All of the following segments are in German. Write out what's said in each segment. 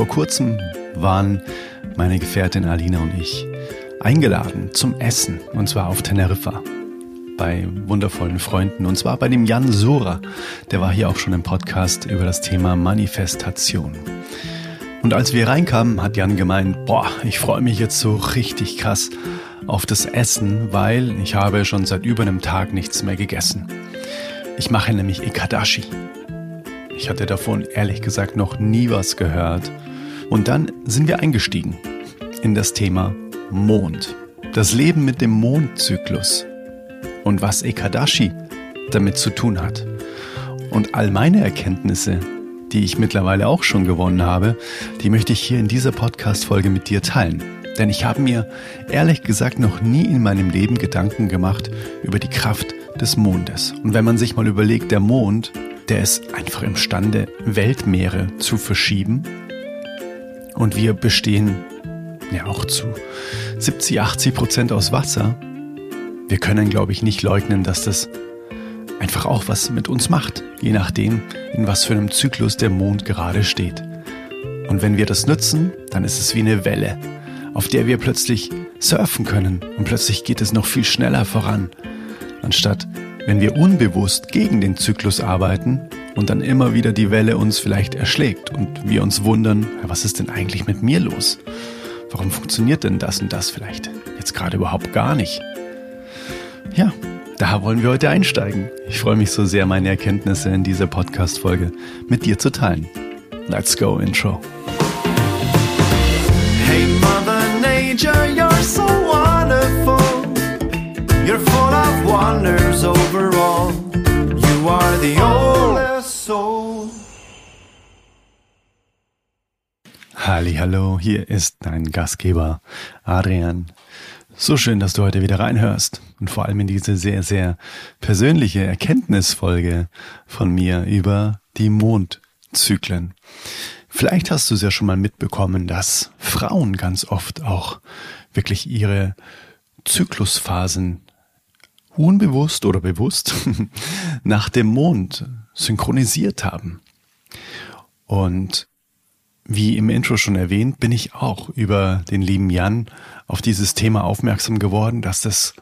Vor kurzem waren meine Gefährtin Alina und ich eingeladen zum Essen, und zwar auf Teneriffa bei wundervollen Freunden, und zwar bei dem Jan Sura. Der war hier auch schon im Podcast über das Thema Manifestation. Und als wir reinkamen, hat Jan gemeint, boah, ich freue mich jetzt so richtig krass auf das Essen, weil ich habe schon seit über einem Tag nichts mehr gegessen. Ich mache nämlich Ekadashi. Ich hatte davon ehrlich gesagt noch nie was gehört. Und dann sind wir eingestiegen in das Thema Mond. Das Leben mit dem Mondzyklus. Und was Ekadashi damit zu tun hat. Und all meine Erkenntnisse, die ich mittlerweile auch schon gewonnen habe, die möchte ich hier in dieser Podcast-Folge mit dir teilen. Denn ich habe mir ehrlich gesagt noch nie in meinem Leben Gedanken gemacht über die Kraft des Mondes. Und wenn man sich mal überlegt, der Mond der ist einfach imstande, Weltmeere zu verschieben. Und wir bestehen ja auch zu 70, 80 Prozent aus Wasser. Wir können, glaube ich, nicht leugnen, dass das einfach auch was mit uns macht, je nachdem, in was für einem Zyklus der Mond gerade steht. Und wenn wir das nutzen, dann ist es wie eine Welle, auf der wir plötzlich surfen können und plötzlich geht es noch viel schneller voran, anstatt wenn wir unbewusst gegen den Zyklus arbeiten und dann immer wieder die Welle uns vielleicht erschlägt und wir uns wundern, was ist denn eigentlich mit mir los? Warum funktioniert denn das und das vielleicht jetzt gerade überhaupt gar nicht? Ja, da wollen wir heute einsteigen. Ich freue mich so sehr, meine Erkenntnisse in dieser Podcast-Folge mit dir zu teilen. Let's go, Intro. Hey Mother Nature, you're so wonderful. You're full of wonders overall. You are the oldest soul. Hallo, hier ist dein Gastgeber Adrian. So schön, dass du heute wieder reinhörst und vor allem in diese sehr, sehr persönliche Erkenntnisfolge von mir über die Mondzyklen. Vielleicht hast du es ja schon mal mitbekommen, dass Frauen ganz oft auch wirklich ihre Zyklusphasen unbewusst oder bewusst nach dem Mond synchronisiert haben. Und wie im Intro schon erwähnt, bin ich auch über den lieben Jan auf dieses Thema aufmerksam geworden, dass das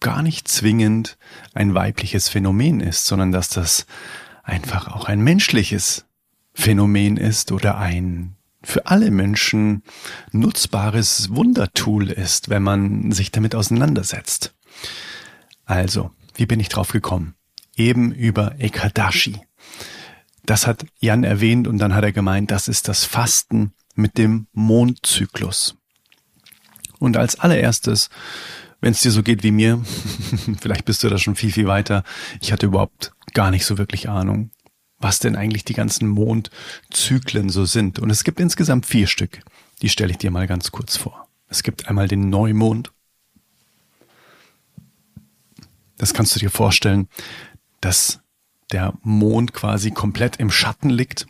gar nicht zwingend ein weibliches Phänomen ist, sondern dass das einfach auch ein menschliches Phänomen ist oder ein für alle Menschen nutzbares Wundertool ist, wenn man sich damit auseinandersetzt. Also, wie bin ich drauf gekommen? Eben über Ekadashi. Das hat Jan erwähnt und dann hat er gemeint, das ist das Fasten mit dem Mondzyklus. Und als allererstes, wenn es dir so geht wie mir, vielleicht bist du da schon viel, viel weiter, ich hatte überhaupt gar nicht so wirklich Ahnung, was denn eigentlich die ganzen Mondzyklen so sind. Und es gibt insgesamt vier Stück. Die stelle ich dir mal ganz kurz vor. Es gibt einmal den Neumond, das kannst du dir vorstellen, dass der Mond quasi komplett im Schatten liegt.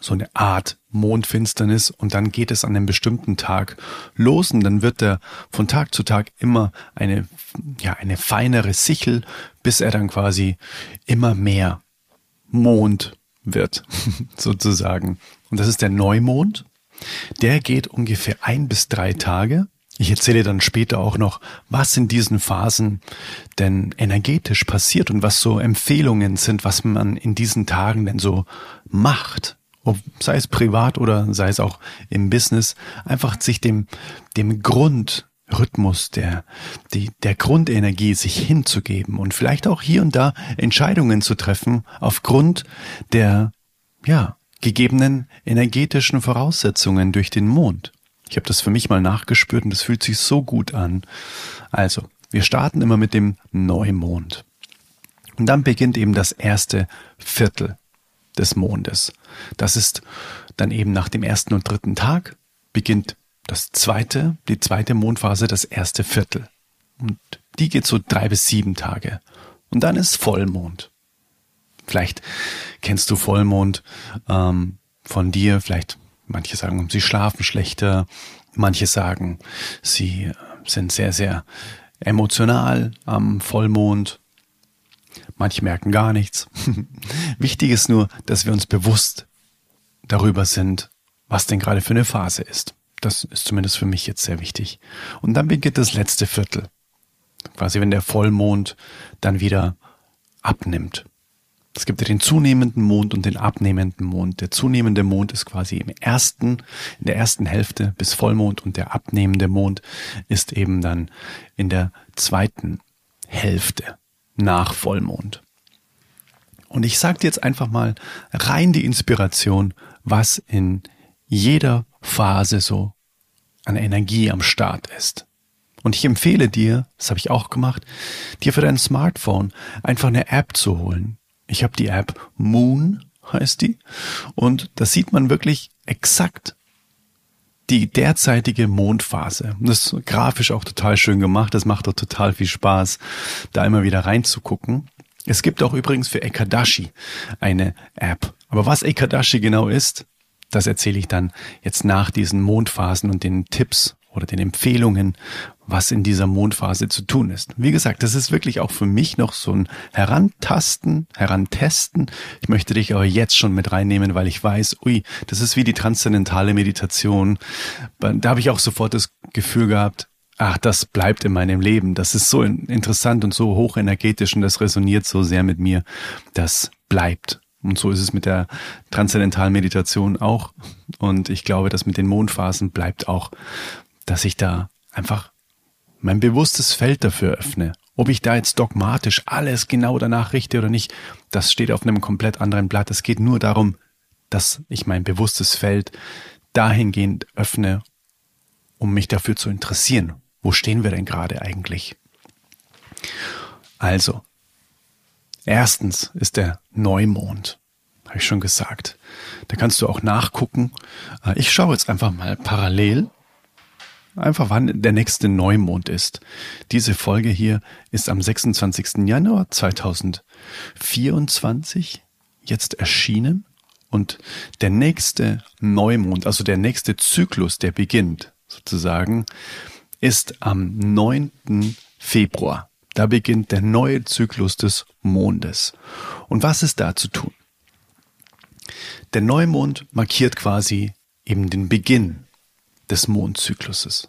So eine Art Mondfinsternis und dann geht es an einem bestimmten Tag los und dann wird er von Tag zu Tag immer eine, ja, eine feinere Sichel, bis er dann quasi immer mehr Mond wird, sozusagen. Und das ist der Neumond. Der geht ungefähr ein bis drei Tage ich erzähle dann später auch noch, was in diesen Phasen denn energetisch passiert und was so Empfehlungen sind, was man in diesen Tagen denn so macht. Ob, sei es privat oder sei es auch im Business, einfach sich dem, dem Grundrhythmus, der, die, der Grundenergie sich hinzugeben und vielleicht auch hier und da Entscheidungen zu treffen aufgrund der, ja, gegebenen energetischen Voraussetzungen durch den Mond. Ich habe das für mich mal nachgespürt und das fühlt sich so gut an. Also, wir starten immer mit dem Neumond. Und dann beginnt eben das erste Viertel des Mondes. Das ist dann eben nach dem ersten und dritten Tag beginnt das zweite, die zweite Mondphase, das erste Viertel. Und die geht so drei bis sieben Tage. Und dann ist Vollmond. Vielleicht kennst du Vollmond ähm, von dir, vielleicht Manche sagen, sie schlafen schlechter. Manche sagen, sie sind sehr, sehr emotional am Vollmond. Manche merken gar nichts. Wichtig ist nur, dass wir uns bewusst darüber sind, was denn gerade für eine Phase ist. Das ist zumindest für mich jetzt sehr wichtig. Und dann beginnt das letzte Viertel. Quasi wenn der Vollmond dann wieder abnimmt. Es gibt ja den zunehmenden Mond und den abnehmenden Mond. Der zunehmende Mond ist quasi im ersten, in der ersten Hälfte bis Vollmond und der abnehmende Mond ist eben dann in der zweiten Hälfte nach Vollmond. Und ich sage dir jetzt einfach mal rein die Inspiration, was in jeder Phase so an Energie am Start ist. Und ich empfehle dir, das habe ich auch gemacht, dir für dein Smartphone einfach eine App zu holen. Ich habe die App Moon, heißt die. Und da sieht man wirklich exakt die derzeitige Mondphase. Das ist grafisch auch total schön gemacht. Das macht doch total viel Spaß, da immer wieder reinzugucken. Es gibt auch übrigens für Ekadashi eine App. Aber was Ekadashi genau ist, das erzähle ich dann jetzt nach diesen Mondphasen und den Tipps oder den Empfehlungen, was in dieser Mondphase zu tun ist. Wie gesagt, das ist wirklich auch für mich noch so ein Herantasten, Herantesten. Ich möchte dich aber jetzt schon mit reinnehmen, weil ich weiß, ui, das ist wie die transzendentale Meditation. Da habe ich auch sofort das Gefühl gehabt, ach, das bleibt in meinem Leben. Das ist so interessant und so hochenergetisch und das resoniert so sehr mit mir. Das bleibt. Und so ist es mit der transzendentalen Meditation auch. Und ich glaube, dass mit den Mondphasen bleibt auch, dass ich da einfach mein bewusstes Feld dafür öffne. Ob ich da jetzt dogmatisch alles genau danach richte oder nicht, das steht auf einem komplett anderen Blatt. Es geht nur darum, dass ich mein bewusstes Feld dahingehend öffne, um mich dafür zu interessieren. Wo stehen wir denn gerade eigentlich? Also, erstens ist der Neumond. Habe ich schon gesagt. Da kannst du auch nachgucken. Äh, ich schaue jetzt einfach mal parallel einfach wann der nächste Neumond ist. Diese Folge hier ist am 26. Januar 2024 jetzt erschienen und der nächste Neumond, also der nächste Zyklus, der beginnt sozusagen, ist am 9. Februar. Da beginnt der neue Zyklus des Mondes. Und was ist da zu tun? Der Neumond markiert quasi eben den Beginn des Mondzykluses.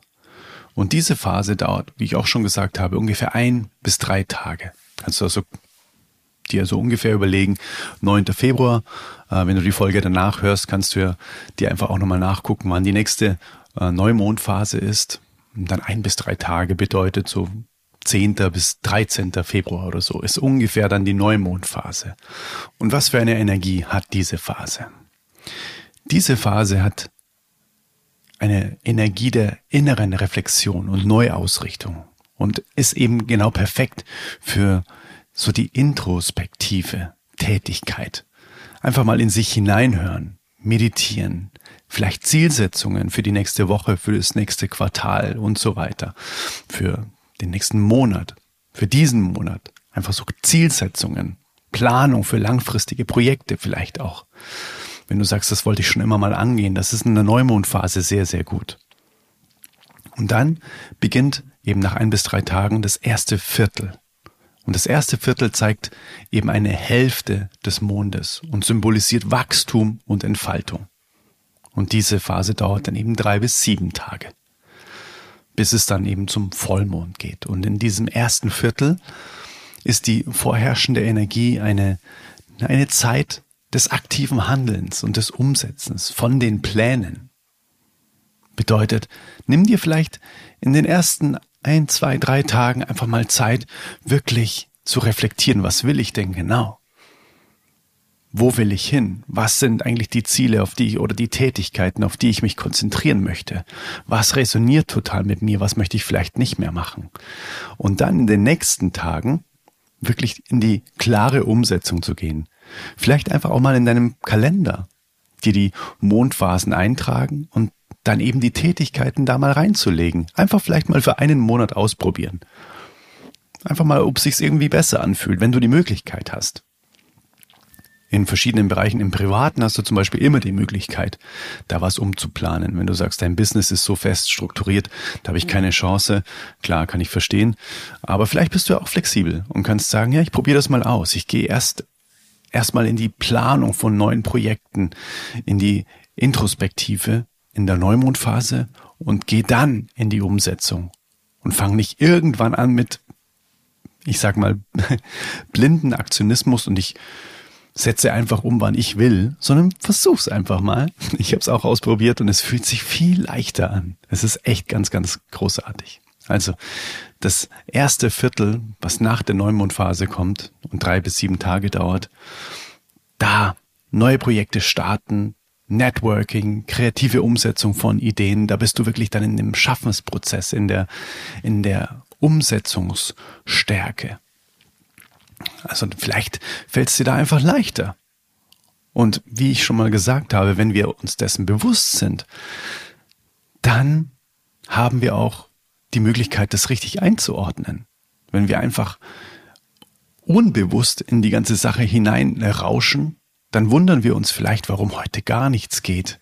Und diese Phase dauert, wie ich auch schon gesagt habe, ungefähr ein bis drei Tage. Kannst du also dir so ungefähr überlegen, 9. Februar, äh, wenn du die Folge danach hörst, kannst du ja dir einfach auch nochmal nachgucken, wann die nächste äh, Neumondphase ist. Und dann ein bis drei Tage bedeutet so 10. bis 13. Februar oder so ist ungefähr dann die Neumondphase. Und was für eine Energie hat diese Phase? Diese Phase hat eine Energie der inneren Reflexion und Neuausrichtung und ist eben genau perfekt für so die introspektive Tätigkeit. Einfach mal in sich hineinhören, meditieren, vielleicht Zielsetzungen für die nächste Woche, für das nächste Quartal und so weiter, für den nächsten Monat, für diesen Monat. Einfach so Zielsetzungen, Planung für langfristige Projekte vielleicht auch wenn du sagst, das wollte ich schon immer mal angehen, das ist in der Neumondphase sehr, sehr gut. Und dann beginnt eben nach ein bis drei Tagen das erste Viertel. Und das erste Viertel zeigt eben eine Hälfte des Mondes und symbolisiert Wachstum und Entfaltung. Und diese Phase dauert dann eben drei bis sieben Tage, bis es dann eben zum Vollmond geht. Und in diesem ersten Viertel ist die vorherrschende Energie eine, eine Zeit des aktiven Handelns und des Umsetzens von den Plänen. Bedeutet, nimm dir vielleicht in den ersten ein, zwei, drei Tagen einfach mal Zeit, wirklich zu reflektieren, was will ich denn genau? Wo will ich hin? Was sind eigentlich die Ziele, auf die ich, oder die Tätigkeiten, auf die ich mich konzentrieren möchte? Was resoniert total mit mir? Was möchte ich vielleicht nicht mehr machen? Und dann in den nächsten Tagen wirklich in die klare Umsetzung zu gehen. Vielleicht einfach auch mal in deinem Kalender dir die Mondphasen eintragen und dann eben die Tätigkeiten da mal reinzulegen. Einfach vielleicht mal für einen Monat ausprobieren. Einfach mal, ob sich's irgendwie besser anfühlt, wenn du die Möglichkeit hast. In verschiedenen Bereichen im Privaten hast du zum Beispiel immer die Möglichkeit, da was umzuplanen. Wenn du sagst, dein Business ist so fest strukturiert, da habe ich keine Chance, klar, kann ich verstehen. Aber vielleicht bist du ja auch flexibel und kannst sagen, ja, ich probiere das mal aus. Ich gehe erst erstmal in die Planung von neuen Projekten, in die Introspektive in der Neumondphase und geh dann in die Umsetzung und fang nicht irgendwann an mit, ich sag mal, blinden Aktionismus und ich setze einfach um, wann ich will, sondern versuch's einfach mal. Ich habe es auch ausprobiert und es fühlt sich viel leichter an. Es ist echt ganz, ganz großartig. Also das erste Viertel, was nach der Neumondphase kommt und drei bis sieben Tage dauert, da neue Projekte starten, Networking, kreative Umsetzung von Ideen, da bist du wirklich dann in dem Schaffensprozess, in der, in der Umsetzungsstärke. Also vielleicht fällt es dir da einfach leichter. Und wie ich schon mal gesagt habe, wenn wir uns dessen bewusst sind, dann haben wir auch die Möglichkeit, das richtig einzuordnen. Wenn wir einfach unbewusst in die ganze Sache hineinrauschen, dann wundern wir uns vielleicht, warum heute gar nichts geht.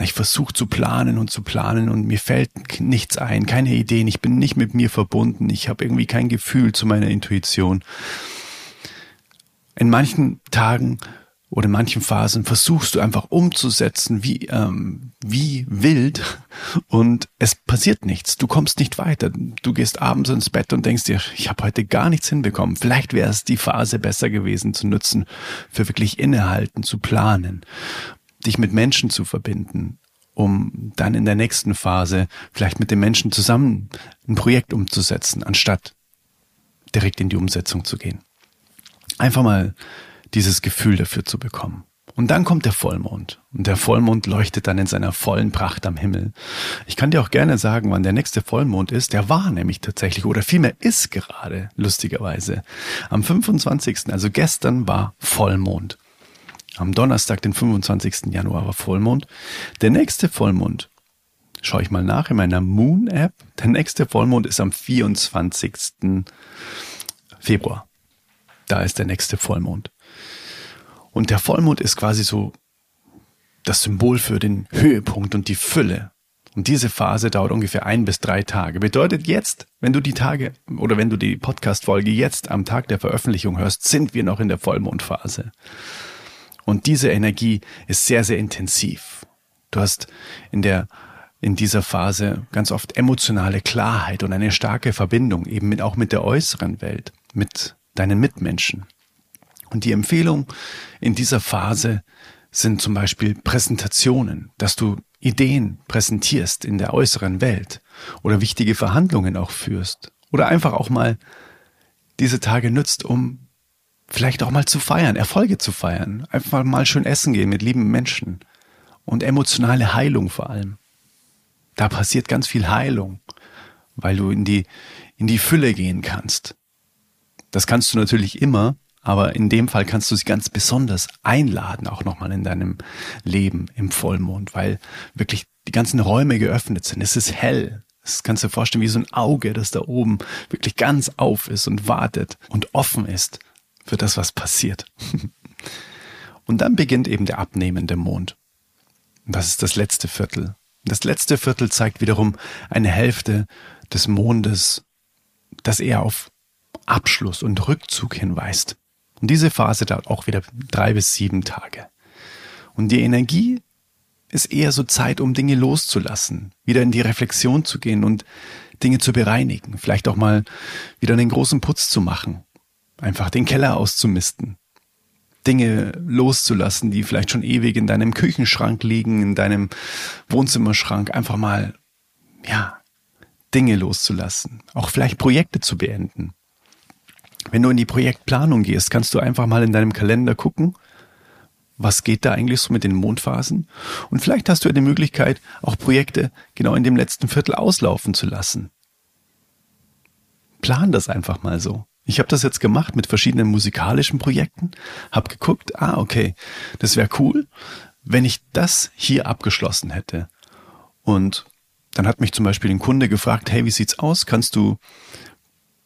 Ich versuche zu planen und zu planen und mir fällt nichts ein, keine Ideen, ich bin nicht mit mir verbunden, ich habe irgendwie kein Gefühl zu meiner Intuition. In manchen Tagen oder in manchen Phasen versuchst du einfach umzusetzen wie, ähm, wie wild und es passiert nichts. Du kommst nicht weiter. Du gehst abends ins Bett und denkst dir, ich habe heute gar nichts hinbekommen. Vielleicht wäre es die Phase besser gewesen zu nutzen, für wirklich innehalten, zu planen, dich mit Menschen zu verbinden, um dann in der nächsten Phase vielleicht mit den Menschen zusammen ein Projekt umzusetzen, anstatt direkt in die Umsetzung zu gehen. Einfach mal dieses Gefühl dafür zu bekommen. Und dann kommt der Vollmond. Und der Vollmond leuchtet dann in seiner vollen Pracht am Himmel. Ich kann dir auch gerne sagen, wann der nächste Vollmond ist. Der war nämlich tatsächlich, oder vielmehr ist gerade, lustigerweise. Am 25., also gestern war Vollmond. Am Donnerstag, den 25. Januar war Vollmond. Der nächste Vollmond, schaue ich mal nach in meiner Moon-App. Der nächste Vollmond ist am 24. Februar. Da ist der nächste Vollmond. Und der Vollmond ist quasi so das Symbol für den Höhepunkt und die Fülle. Und diese Phase dauert ungefähr ein bis drei Tage. Bedeutet jetzt, wenn du die Tage oder wenn du die Podcast-Folge jetzt am Tag der Veröffentlichung hörst, sind wir noch in der Vollmondphase. Und diese Energie ist sehr, sehr intensiv. Du hast in der, in dieser Phase ganz oft emotionale Klarheit und eine starke Verbindung eben mit, auch mit der äußeren Welt, mit deinen Mitmenschen. Und die Empfehlung in dieser Phase sind zum Beispiel Präsentationen, dass du Ideen präsentierst in der äußeren Welt oder wichtige Verhandlungen auch führst oder einfach auch mal diese Tage nützt, um vielleicht auch mal zu feiern, Erfolge zu feiern, einfach mal schön essen gehen mit lieben Menschen und emotionale Heilung vor allem. Da passiert ganz viel Heilung, weil du in die, in die Fülle gehen kannst. Das kannst du natürlich immer, aber in dem Fall kannst du sie ganz besonders einladen, auch nochmal in deinem Leben im Vollmond, weil wirklich die ganzen Räume geöffnet sind. Es ist hell. Das kannst du dir vorstellen wie so ein Auge, das da oben wirklich ganz auf ist und wartet und offen ist für das, was passiert. Und dann beginnt eben der abnehmende Mond. Und das ist das letzte Viertel. Das letzte Viertel zeigt wiederum eine Hälfte des Mondes, das eher auf Abschluss und Rückzug hinweist. Und diese Phase dauert auch wieder drei bis sieben Tage. Und die Energie ist eher so Zeit, um Dinge loszulassen, wieder in die Reflexion zu gehen und Dinge zu bereinigen, vielleicht auch mal wieder einen großen Putz zu machen, einfach den Keller auszumisten, Dinge loszulassen, die vielleicht schon ewig in deinem Küchenschrank liegen, in deinem Wohnzimmerschrank, einfach mal, ja, Dinge loszulassen, auch vielleicht Projekte zu beenden. Wenn du in die Projektplanung gehst, kannst du einfach mal in deinem Kalender gucken, was geht da eigentlich so mit den Mondphasen? Und vielleicht hast du ja die Möglichkeit, auch Projekte genau in dem letzten Viertel auslaufen zu lassen. Plan das einfach mal so. Ich habe das jetzt gemacht mit verschiedenen musikalischen Projekten, habe geguckt, ah, okay, das wäre cool, wenn ich das hier abgeschlossen hätte. Und dann hat mich zum Beispiel ein Kunde gefragt, hey, wie sieht's aus? Kannst du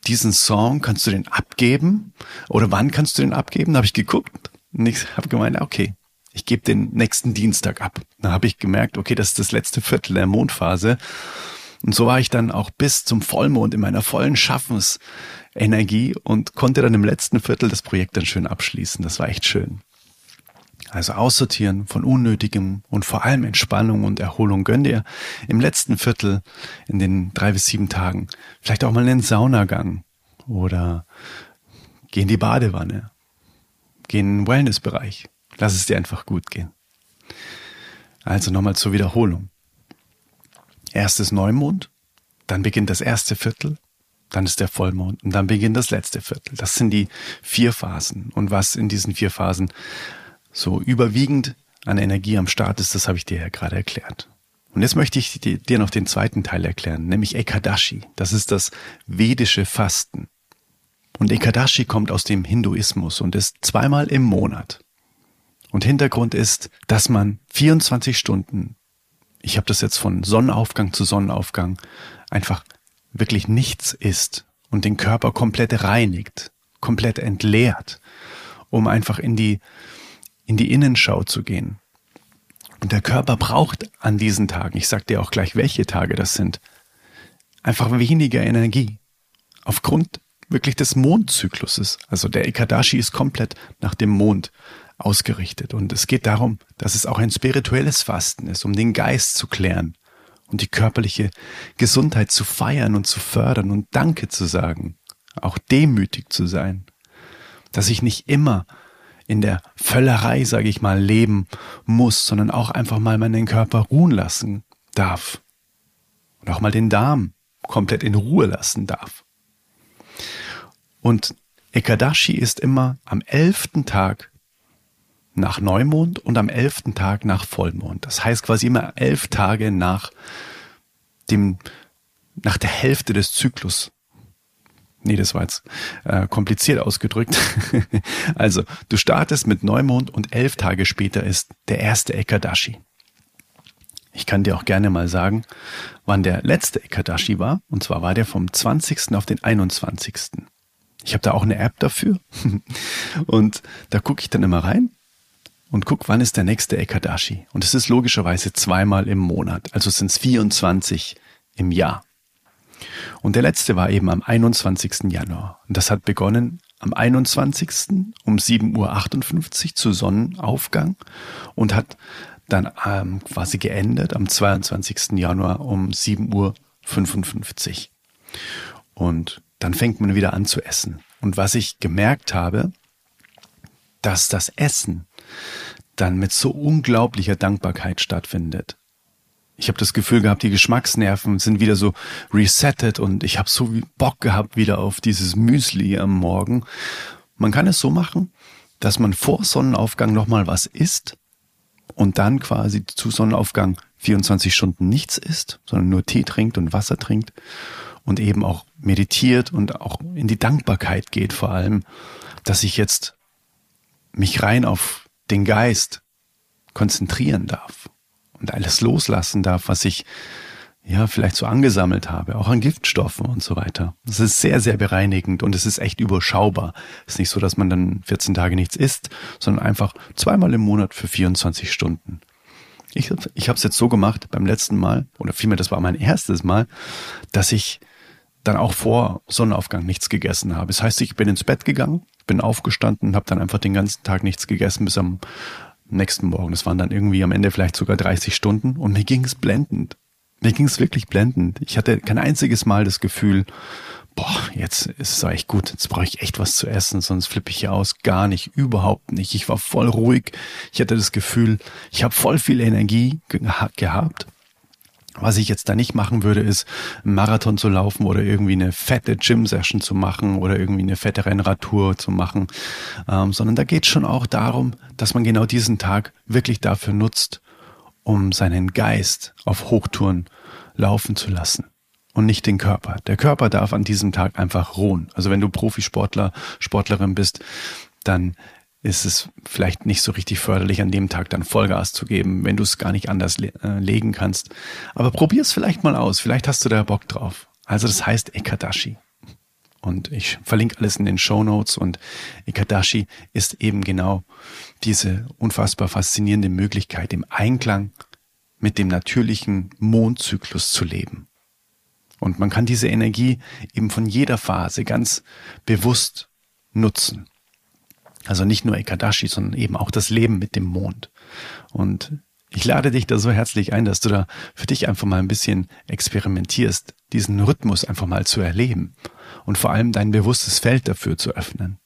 diesen Song, kannst du den abgeben? Oder wann kannst du den abgeben? Da habe ich geguckt und ich habe gemeint, okay, ich gebe den nächsten Dienstag ab. Dann habe ich gemerkt, okay, das ist das letzte Viertel der Mondphase. Und so war ich dann auch bis zum Vollmond in meiner vollen Schaffensenergie und konnte dann im letzten Viertel das Projekt dann schön abschließen. Das war echt schön. Also aussortieren von Unnötigem und vor allem Entspannung und Erholung. Gönn dir im letzten Viertel in den drei bis sieben Tagen vielleicht auch mal einen Saunagang oder geh in die Badewanne, geh in den Wellnessbereich. Lass es dir einfach gut gehen. Also nochmal zur Wiederholung. Erstes Neumond, dann beginnt das erste Viertel, dann ist der Vollmond und dann beginnt das letzte Viertel. Das sind die vier Phasen. Und was in diesen vier Phasen so überwiegend an Energie am Start ist, das habe ich dir ja gerade erklärt. Und jetzt möchte ich dir noch den zweiten Teil erklären, nämlich Ekadashi. Das ist das vedische Fasten. Und Ekadashi kommt aus dem Hinduismus und ist zweimal im Monat. Und Hintergrund ist, dass man 24 Stunden, ich habe das jetzt von Sonnenaufgang zu Sonnenaufgang, einfach wirklich nichts isst und den Körper komplett reinigt, komplett entleert, um einfach in die, in die Innenschau zu gehen. Und der Körper braucht an diesen Tagen, ich sag dir auch gleich, welche Tage das sind, einfach weniger Energie. Aufgrund wirklich des Mondzykluses. Also der Ekadashi ist komplett nach dem Mond ausgerichtet. Und es geht darum, dass es auch ein spirituelles Fasten ist, um den Geist zu klären und die körperliche Gesundheit zu feiern und zu fördern und Danke zu sagen, auch demütig zu sein, dass ich nicht immer in der Völlerei, sage ich mal, leben muss, sondern auch einfach mal meinen Körper ruhen lassen darf und auch mal den Darm komplett in Ruhe lassen darf. Und Ekadashi ist immer am elften Tag nach Neumond und am elften Tag nach Vollmond. Das heißt quasi immer elf Tage nach dem, nach der Hälfte des Zyklus. Nee, das war jetzt äh, kompliziert ausgedrückt. also, du startest mit Neumond und elf Tage später ist der erste Ekadashi. Ich kann dir auch gerne mal sagen, wann der letzte Ekadashi war. Und zwar war der vom 20. auf den 21. Ich habe da auch eine App dafür. und da gucke ich dann immer rein und guck, wann ist der nächste Ekadashi. Und es ist logischerweise zweimal im Monat, also sind es 24 im Jahr. Und der letzte war eben am 21. Januar. Und das hat begonnen am 21. um 7.58 Uhr zu Sonnenaufgang und hat dann ähm, quasi geendet am 22. Januar um 7.55 Uhr. Und dann fängt man wieder an zu essen. Und was ich gemerkt habe, dass das Essen dann mit so unglaublicher Dankbarkeit stattfindet. Ich habe das Gefühl gehabt, die Geschmacksnerven sind wieder so resettet und ich habe so Bock gehabt wieder auf dieses Müsli am Morgen. Man kann es so machen, dass man vor Sonnenaufgang nochmal was isst und dann quasi zu Sonnenaufgang 24 Stunden nichts isst, sondern nur Tee trinkt und Wasser trinkt und eben auch meditiert und auch in die Dankbarkeit geht vor allem, dass ich jetzt mich rein auf den Geist konzentrieren darf und alles loslassen darf, was ich ja vielleicht so angesammelt habe, auch an Giftstoffen und so weiter. Das ist sehr, sehr bereinigend und es ist echt überschaubar. Es ist nicht so, dass man dann 14 Tage nichts isst, sondern einfach zweimal im Monat für 24 Stunden. Ich, ich habe es jetzt so gemacht beim letzten Mal, oder vielmehr, das war mein erstes Mal, dass ich dann auch vor Sonnenaufgang nichts gegessen habe. Das heißt, ich bin ins Bett gegangen, bin aufgestanden und habe dann einfach den ganzen Tag nichts gegessen bis am nächsten Morgen. Das waren dann irgendwie am Ende vielleicht sogar 30 Stunden und mir ging es blendend. Mir ging es wirklich blendend. Ich hatte kein einziges Mal das Gefühl, boah, jetzt ist es echt gut, jetzt brauche ich echt was zu essen, sonst flippe ich hier aus. Gar nicht, überhaupt nicht. Ich war voll ruhig. Ich hatte das Gefühl, ich habe voll viel Energie gehabt was ich jetzt da nicht machen würde, ist einen Marathon zu laufen oder irgendwie eine fette Gym-Session zu machen oder irgendwie eine fette Rennradtour zu machen, ähm, sondern da geht es schon auch darum, dass man genau diesen Tag wirklich dafür nutzt, um seinen Geist auf Hochtouren laufen zu lassen und nicht den Körper. Der Körper darf an diesem Tag einfach ruhen. Also wenn du Profisportler, Sportlerin bist, dann ist es vielleicht nicht so richtig förderlich, an dem Tag dann Vollgas zu geben, wenn du es gar nicht anders le äh, legen kannst. Aber probier es vielleicht mal aus. Vielleicht hast du da Bock drauf. Also das heißt Ekadashi. Und ich verlinke alles in den Show Notes und Ekadashi ist eben genau diese unfassbar faszinierende Möglichkeit, im Einklang mit dem natürlichen Mondzyklus zu leben. Und man kann diese Energie eben von jeder Phase ganz bewusst nutzen. Also nicht nur Ekadashi, sondern eben auch das Leben mit dem Mond. Und ich lade dich da so herzlich ein, dass du da für dich einfach mal ein bisschen experimentierst, diesen Rhythmus einfach mal zu erleben und vor allem dein bewusstes Feld dafür zu öffnen.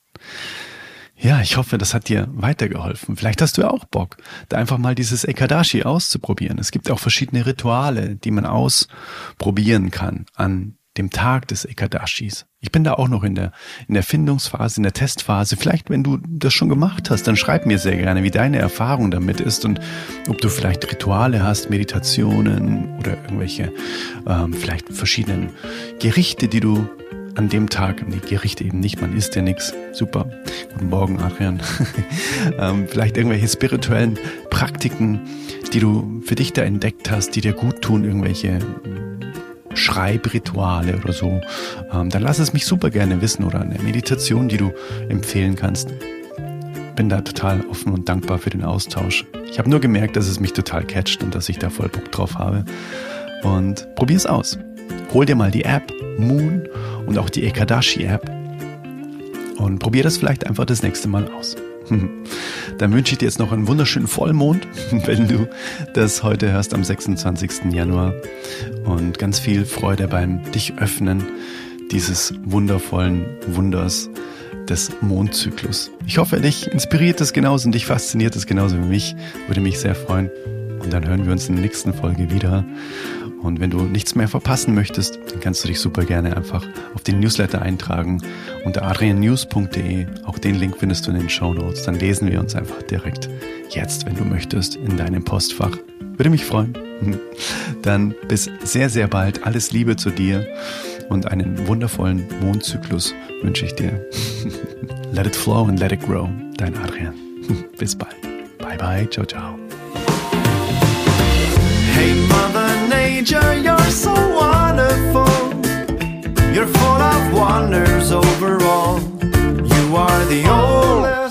Ja, ich hoffe, das hat dir weitergeholfen. Vielleicht hast du ja auch Bock, da einfach mal dieses Ekadashi auszuprobieren. Es gibt auch verschiedene Rituale, die man ausprobieren kann an dem Tag des Ekadashis. Ich bin da auch noch in der, in der Findungsphase, in der Testphase. Vielleicht, wenn du das schon gemacht hast, dann schreib mir sehr gerne, wie deine Erfahrung damit ist und ob du vielleicht Rituale hast, Meditationen oder irgendwelche, ähm, vielleicht verschiedenen Gerichte, die du an dem Tag, nee, Gerichte eben nicht, man isst ja nichts. Super. Guten Morgen, Adrian. ähm, vielleicht irgendwelche spirituellen Praktiken, die du für dich da entdeckt hast, die dir gut tun, irgendwelche Schreibrituale oder so, ähm, dann lass es mich super gerne wissen oder eine Meditation, die du empfehlen kannst. Bin da total offen und dankbar für den Austausch. Ich habe nur gemerkt, dass es mich total catcht und dass ich da voll Bock drauf habe. Und probier es aus. Hol dir mal die App Moon und auch die Ekadashi App und probier das vielleicht einfach das nächste Mal aus. Dann wünsche ich dir jetzt noch einen wunderschönen Vollmond, wenn du das heute hörst am 26. Januar. Und ganz viel Freude beim dich öffnen dieses wundervollen Wunders des Mondzyklus. Ich hoffe, dich inspiriert es genauso und dich fasziniert es genauso wie mich. Würde mich sehr freuen. Und dann hören wir uns in der nächsten Folge wieder. Und wenn du nichts mehr verpassen möchtest, dann kannst du dich super gerne einfach auf den Newsletter eintragen unter adriannews.de. Auch den Link findest du in den Show Notes. Dann lesen wir uns einfach direkt jetzt, wenn du möchtest, in deinem Postfach. Würde mich freuen. Dann bis sehr, sehr bald. Alles Liebe zu dir und einen wundervollen Mondzyklus wünsche ich dir. let it flow and let it grow. Dein Adrian. Bis bald. Bye bye. Ciao, ciao. Hey, Mom. teacher, you're so wonderful. You're full of wonders overall. You are the oldest.